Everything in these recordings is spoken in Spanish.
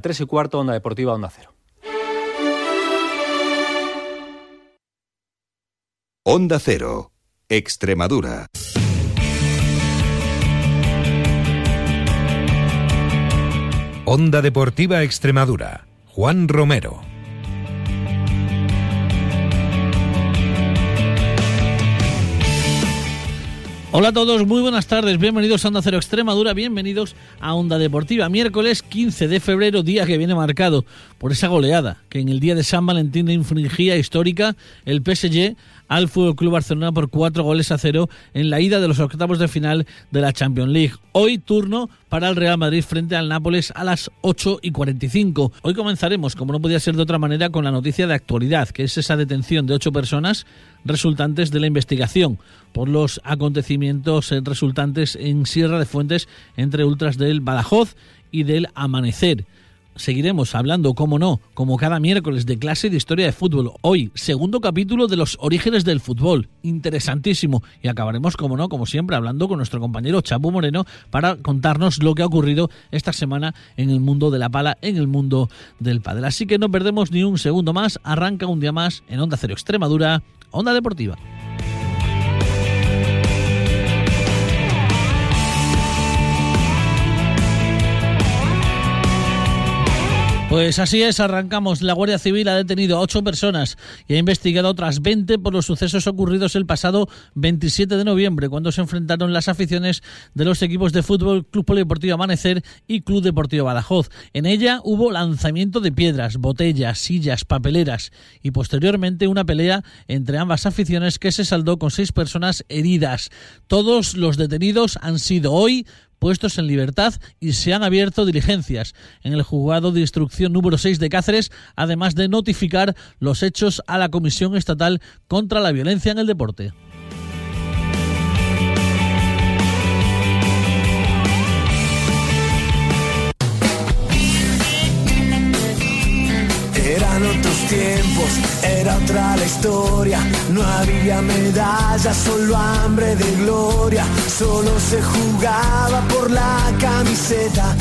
3 y cuarto, Onda Deportiva, Onda Cero. Onda Cero, Extremadura. Onda Deportiva Extremadura, Juan Romero. Hola a todos, muy buenas tardes, bienvenidos a Onda Cero Extremadura, bienvenidos a Onda Deportiva. Miércoles 15 de febrero, día que viene marcado por esa goleada que en el día de San Valentín infringía histórica el PSG al Fútbol Club Barcelona por cuatro goles a cero en la ida de los octavos de final de la Champions League. Hoy turno para el Real Madrid frente al Nápoles a las 8 y 45. Hoy comenzaremos, como no podía ser de otra manera, con la noticia de actualidad, que es esa detención de ocho personas resultantes de la investigación por los acontecimientos resultantes en Sierra de Fuentes entre ultras del Badajoz y del Amanecer seguiremos hablando, como no, como cada miércoles de clase de historia de fútbol. Hoy, segundo capítulo de los orígenes del fútbol. Interesantísimo. Y acabaremos, como no, como siempre, hablando con nuestro compañero Chapu Moreno para contarnos lo que ha ocurrido esta semana en el mundo de la pala, en el mundo del padre. Así que no perdemos ni un segundo más. Arranca un día más en Onda Cero Extremadura, Onda Deportiva. Pues así es, arrancamos. La Guardia Civil ha detenido a ocho personas y ha investigado a otras 20 por los sucesos ocurridos el pasado 27 de noviembre, cuando se enfrentaron las aficiones de los equipos de fútbol Club Polideportivo Amanecer y Club Deportivo Badajoz. En ella hubo lanzamiento de piedras, botellas, sillas, papeleras y posteriormente una pelea entre ambas aficiones que se saldó con seis personas heridas. Todos los detenidos han sido hoy puestos en libertad y se han abierto diligencias en el juzgado de instrucción número 6 de Cáceres, además de notificar los hechos a la Comisión Estatal contra la Violencia en el Deporte. Eran otros tiempos, era otra la historia. No había medallas, solo hambre de gloria. Solo se jugaba por la camiseta,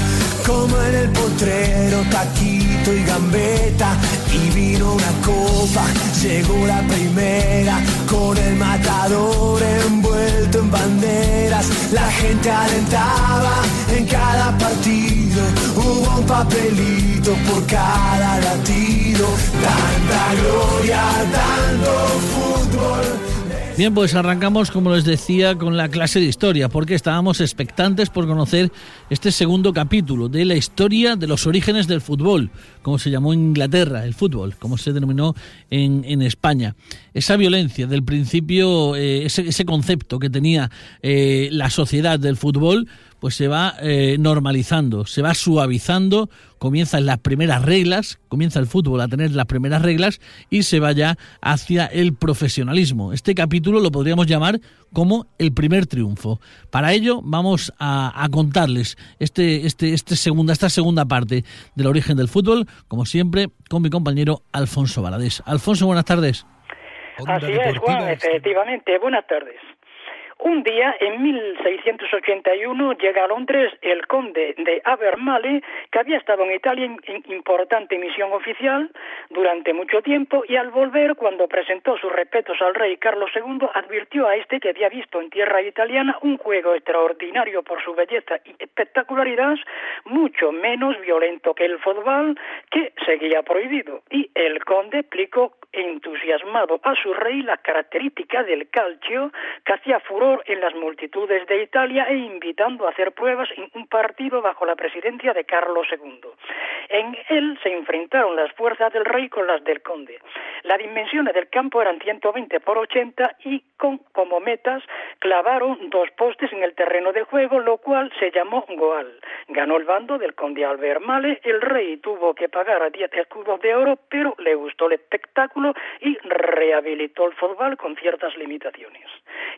como en el potrero, taquito y gambeta. Y vino una copa, llegó la primera, con el matador envuelto en banderas. La gente alentaba en cada partido, hubo un papelito por cada latido. Tanta gloria, tanto fútbol. Bien, pues arrancamos, como les decía, con la clase de historia, porque estábamos expectantes por conocer este segundo capítulo de la historia de los orígenes del fútbol, como se llamó en Inglaterra, el fútbol, como se denominó en, en España. Esa violencia del principio, eh, ese, concepto que tenía eh, la sociedad del fútbol, pues se va eh, normalizando, se va suavizando, comienzan las primeras reglas, comienza el fútbol a tener las primeras reglas y se va ya hacia el profesionalismo. Este capítulo lo podríamos llamar como el primer triunfo. Para ello vamos a, a contarles este, este, este segunda, esta segunda parte del origen del fútbol, como siempre, con mi compañero Alfonso Valadés. Alfonso, buenas tardes. Así es, Juan, efectivamente. Buenas tardes. Un día, en 1681, llega a Londres el conde de Abermale, que había estado en Italia en importante misión oficial durante mucho tiempo, y al volver, cuando presentó sus respetos al rey Carlos II, advirtió a este que había visto en tierra italiana un juego extraordinario por su belleza y espectacularidad, mucho menos violento que el fútbol, que seguía prohibido. Y el conde explicó entusiasmado a su rey las características del calcio que hacía furor en las multitudes de Italia e invitando a hacer pruebas en un partido bajo la presidencia de Carlos II. En él se enfrentaron las fuerzas del rey con las del conde. Las dimensiones del campo eran 120 por 80 y con como metas clavaron dos postes en el terreno de juego, lo cual se llamó Goal. Ganó el bando del conde Albert Male, el rey tuvo que pagar a 10 escudos de oro, pero le gustó el espectáculo y rehabilitó el fútbol con ciertas limitaciones.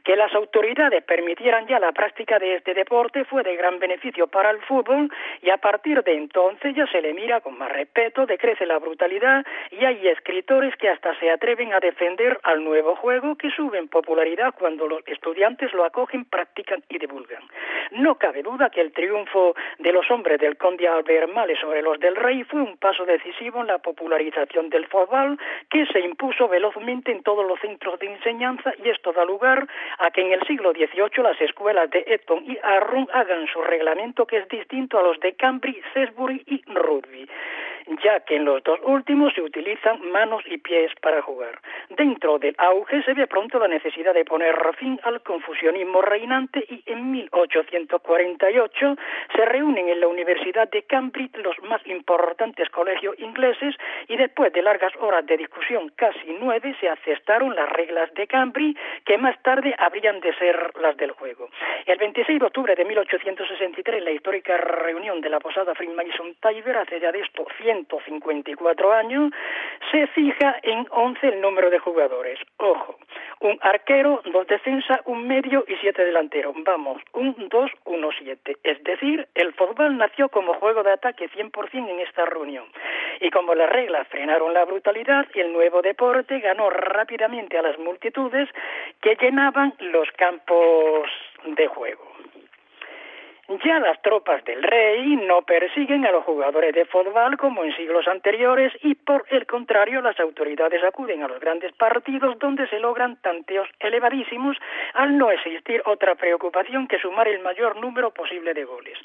Que las autoridades permitieran ya la práctica de este deporte fue de gran beneficio para el fútbol y a partir de entonces ya se le mira con más respeto, decrece la brutalidad y hay escritores que hasta se atreven a defender al nuevo juego que sube en popularidad cuando los estudiantes lo acogen, practican y divulgan. No cabe duda que el triunfo de los hombres del conde Albert Male sobre los del rey fue un paso decisivo en la popularización del fútbol que se impuso velozmente en todos los centros de enseñanza y esto da lugar a que en el siglo XVIII las escuelas de Eton y Arron hagan su reglamento que es distinto a los de Cambridge, Salisbury y Rugby ya que en los dos últimos se utilizan manos y pies para jugar. Dentro del auge se ve pronto la necesidad de poner fin al confusionismo reinante y en 1848 se reúnen en la Universidad de Cambridge los más importantes colegios ingleses y después de largas horas de discusión, casi nueve, se aceptaron las reglas de Cambridge que más tarde habrían de ser las del juego. El 26 de octubre de 1863, la histórica reunión de la posada Freemason Tiber hace ya de esto 154 años, se fija en 11 el número de jugadores. Ojo, un arquero, dos defensas, un medio y siete delanteros. Vamos, un 2-1-7. Es decir, el fútbol nació como juego de ataque 100% en esta reunión. Y como las reglas frenaron la brutalidad, el nuevo deporte ganó rápidamente a las multitudes que llenaban los campos de juego. Ya las tropas del rey no persiguen a los jugadores de fútbol como en siglos anteriores y por el contrario las autoridades acuden a los grandes partidos donde se logran tanteos elevadísimos al no existir otra preocupación que sumar el mayor número posible de goles.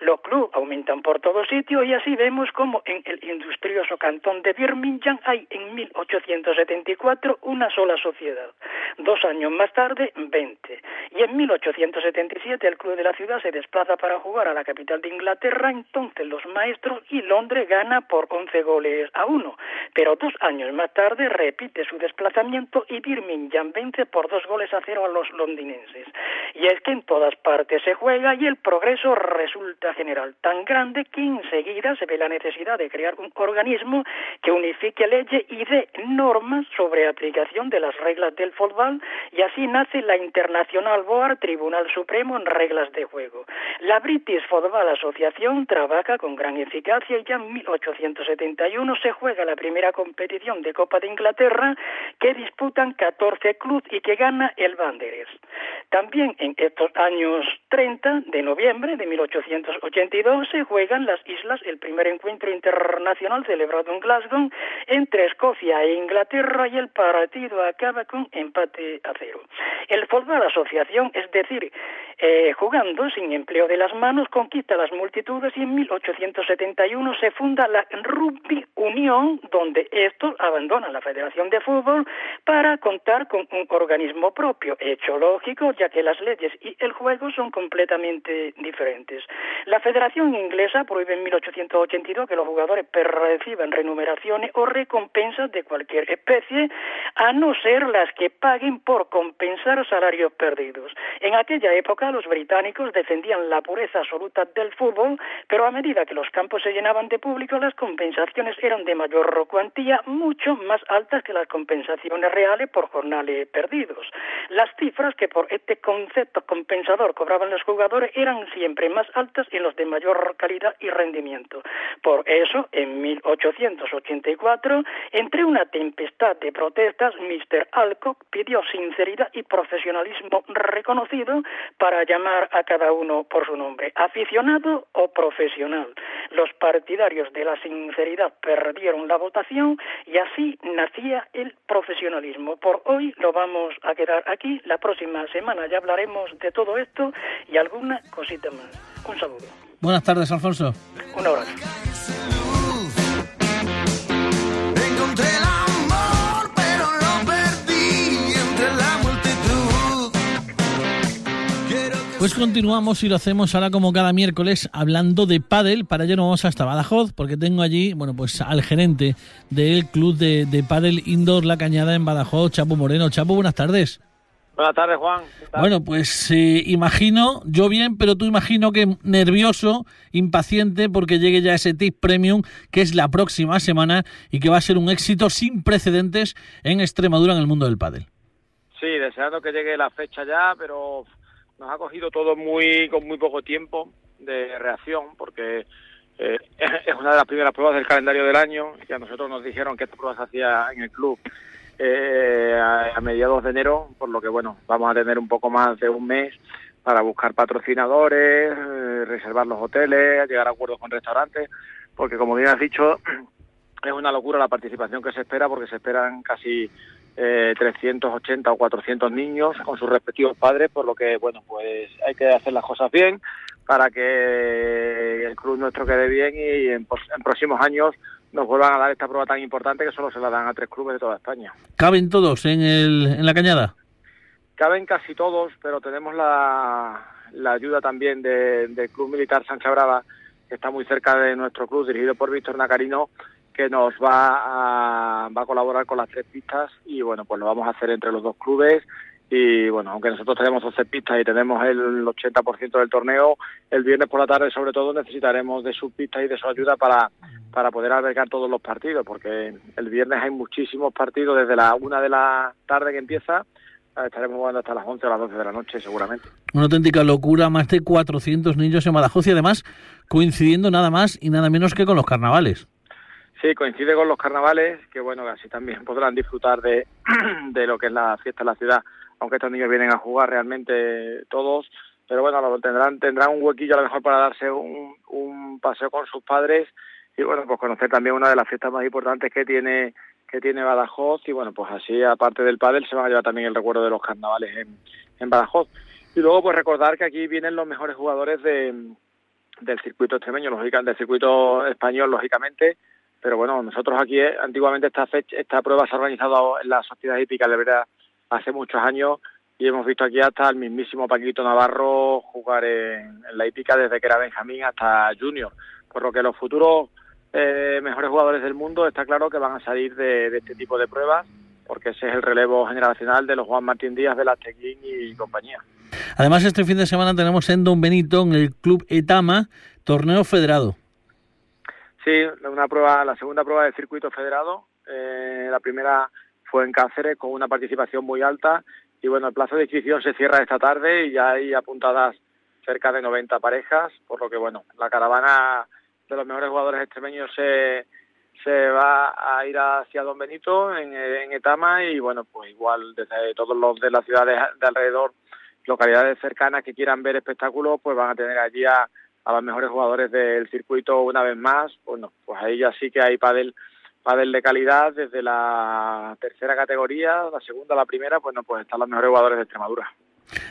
Los clubes aumentan por todo sitio y así vemos como en el industrioso cantón de Birmingham hay en 1874 una sola sociedad. Dos años más tarde, 20. Y en 1877 el club de la ciudad se desplaza para jugar a la capital de Inglaterra, entonces los maestros y Londres gana por 11 goles a 1. Pero dos años más tarde repite su desplazamiento y Birmingham vence por dos goles a cero a los londinenses. Y es que en todas partes se juega y el progreso resulta general tan grande que enseguida se ve la necesidad de crear un organismo que unifique leyes y dé normas sobre aplicación de las reglas del fútbol y así nace la Internacional Board Tribunal Supremo en reglas de juego. La British Football Association trabaja con gran eficacia y ya en 1871 se juega la primera competición de Copa de Inglaterra que disputan 14 clubes y que gana el Wanderers. También en estos años 30 de noviembre de 1882 se juegan las islas el primer encuentro internacional celebrado en Glasgow entre Escocia e Inglaterra y el partido acaba con empate a cero. El fútbol asociación, es decir, eh, jugando sin empleo de las manos, conquista las multitudes y en 1871 se funda la Rugby Unión, donde estos abandonan la Federación de Fútbol para contar con un organismo propio, hecho lógico, ya que las leyes y el juego son completamente diferentes. La Federación Inglesa prohíbe en 1882 que los jugadores reciban remuneraciones o recompensas de cualquier especie, a no ser las que paguen por compensar salarios perdidos. En aquella época los británicos defendían la pureza absoluta del fútbol, pero a medida que los campos se llenaban de público, las compensaciones eran de mayor cuantía, mucho más altas que las compensaciones reales por jornales perdidos. Las cifras que por este concepto compensador cobraban los jugadores eran siempre más altas en los de mayor calidad y rendimiento. Por eso, en 1884, entre una tempestad de protestas, Mr. Alcock pidió sinceridad y profesionalismo reconocido para llamar a cada uno por su nombre, aficionado o profesional. Los partidarios de la sinceridad perdieron la votación y así nacía el profesionalismo. Por hoy lo vamos a quedar aquí. La próxima semana ya hablaremos de todo esto y alguna cosita más. Un saludo. Buenas tardes, Alfonso. Un abrazo. Pues continuamos y lo hacemos ahora como cada miércoles hablando de pádel. Para ello nos vamos hasta Badajoz porque tengo allí, bueno, pues al gerente del club de, de pádel indoor La Cañada en Badajoz, Chapo Moreno. Chapo, buenas tardes. Buenas tardes, Juan. Bueno, pues eh, imagino, yo bien, pero tú imagino que nervioso, impaciente porque llegue ya ese tip premium que es la próxima semana y que va a ser un éxito sin precedentes en Extremadura en el mundo del pádel. Sí, deseando que llegue la fecha ya, pero nos ha cogido todo muy con muy poco tiempo de reacción porque eh, es una de las primeras pruebas del calendario del año y a nosotros nos dijeron que esta prueba se hacía en el club eh, a, mediados de enero, por lo que bueno, vamos a tener un poco más de un mes para buscar patrocinadores, eh, reservar los hoteles, llegar a acuerdos con restaurantes, porque como bien has dicho, es una locura la participación que se espera, porque se esperan casi eh, 380 o 400 niños con sus respectivos padres, por lo que, bueno, pues hay que hacer las cosas bien para que el club nuestro quede bien y en, en próximos años nos vuelvan a dar esta prueba tan importante que solo se la dan a tres clubes de toda España. ¿Caben todos en, el, en la cañada? Caben casi todos, pero tenemos la, la ayuda también del Club Militar Sánchez Brava, que está muy cerca de nuestro club, dirigido por Víctor Nacarino, que nos va a, colaborar con las tres pistas y bueno, pues lo vamos a hacer entre los dos clubes y bueno, aunque nosotros tenemos 12 pistas y tenemos el 80% del torneo, el viernes por la tarde sobre todo necesitaremos de sus pistas y de su ayuda para, para poder albergar todos los partidos, porque el viernes hay muchísimos partidos desde la una de la tarde que empieza, estaremos jugando hasta las 11 o las 12 de la noche seguramente. Una auténtica locura, más de 400 niños en Badajoz y además coincidiendo nada más y nada menos que con los carnavales. Sí, coincide con los carnavales, que bueno, así también podrán disfrutar de, de lo que es la fiesta de la ciudad aunque estos niños vienen a jugar realmente todos, pero bueno, tendrán tendrán un huequillo a lo mejor para darse un, un paseo con sus padres y bueno, pues conocer también una de las fiestas más importantes que tiene que tiene Badajoz y bueno, pues así aparte del pádel se van a llevar también el recuerdo de los carnavales en, en Badajoz. Y luego pues recordar que aquí vienen los mejores jugadores de, del circuito extremeño, lógicamente, del circuito español, lógicamente, pero bueno, nosotros aquí eh, antiguamente esta fecha, esta prueba se ha organizado en la Sociedad Hípica de Verdad hace muchos años y hemos visto aquí hasta el mismísimo Paquito Navarro jugar en, la hípica desde que era Benjamín hasta Junior, por lo que los futuros eh, mejores jugadores del mundo está claro que van a salir de, este tipo de pruebas porque ese es el relevo generacional de los Juan Martín Díaz, de la Tequín y compañía. Además, este fin de semana tenemos en Don Benito, en el Club Etama, torneo federado. Sí, una prueba, la segunda prueba del circuito federado. Eh, la primera fue en Cáceres con una participación muy alta y bueno, el plazo de inscripción se cierra esta tarde y ya hay apuntadas cerca de 90 parejas, por lo que bueno, la caravana de los mejores jugadores extremeños se, se va a ir hacia Don Benito en, en Etama y bueno, pues igual desde todos los de las ciudades de alrededor, localidades cercanas que quieran ver espectáculos, pues van a tener allí a, a los mejores jugadores del circuito una vez más. Bueno, pues ahí ya sí que hay pádel pádel de calidad desde la tercera categoría, la segunda, la primera, pues no, pues están los mejores jugadores de Extremadura.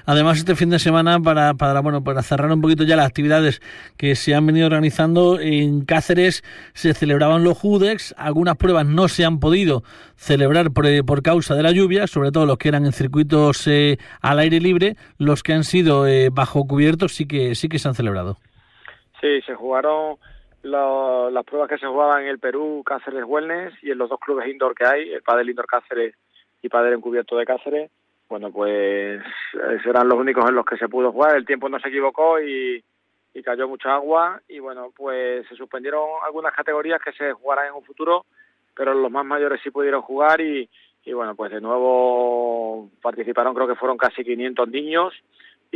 Además, este fin de semana, para, para, bueno, para cerrar un poquito ya las actividades que se han venido organizando en Cáceres, se celebraban los Judex. Algunas pruebas no se han podido celebrar por, por causa de la lluvia, sobre todo los que eran en circuitos eh, al aire libre. Los que han sido eh, bajo cubiertos sí que, sí que se han celebrado. Sí, se jugaron las pruebas que se jugaban en el Perú, Cáceres Wellness y en los dos clubes indoor que hay, el Padel Indoor Cáceres y Padel Encubierto de Cáceres, bueno, pues serán los únicos en los que se pudo jugar. El tiempo no se equivocó y, cayó mucha agua. Y bueno, pues se suspendieron algunas categorías que se jugarán en un futuro, pero los más mayores sí pudieron jugar y bueno, pues de nuevo participaron, creo que fueron casi 500 niños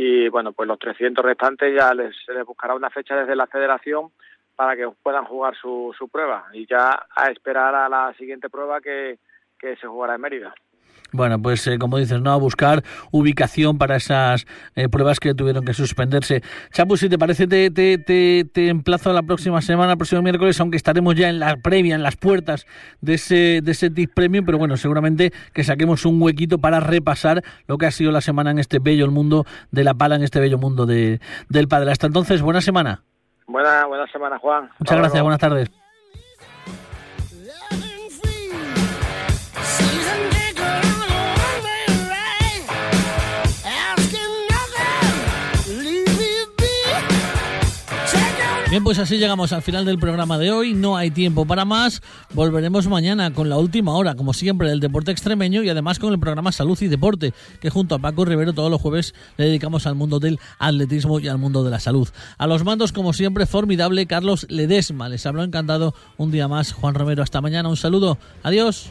y bueno, pues los 300 restantes ya les, se les buscará una fecha desde la federación para que puedan jugar su, su prueba y ya a esperar a la siguiente prueba que, que se jugará en Mérida. Bueno, pues eh, como dices, ¿no? A buscar ubicación para esas eh, pruebas que tuvieron que suspenderse. Chapu, si te parece, te, te, te, te, emplazo la próxima semana, el próximo miércoles, aunque estaremos ya en la previa, en las puertas de ese, de ese Premium, pero bueno, seguramente que saquemos un huequito para repasar lo que ha sido la semana en este bello mundo de la pala, en este bello mundo de, del padre. Hasta entonces, buena semana. Buena, buena semana, Juan. Muchas gracias, buenas tardes. Bien, pues así llegamos al final del programa de hoy. No hay tiempo para más. Volveremos mañana con la última hora, como siempre, del deporte extremeño y además con el programa Salud y Deporte, que junto a Paco Rivero todos los jueves le dedicamos al mundo del atletismo y al mundo de la salud. A los mandos, como siempre, formidable Carlos Ledesma. Les habló encantado un día más Juan Romero. Hasta mañana. Un saludo. Adiós.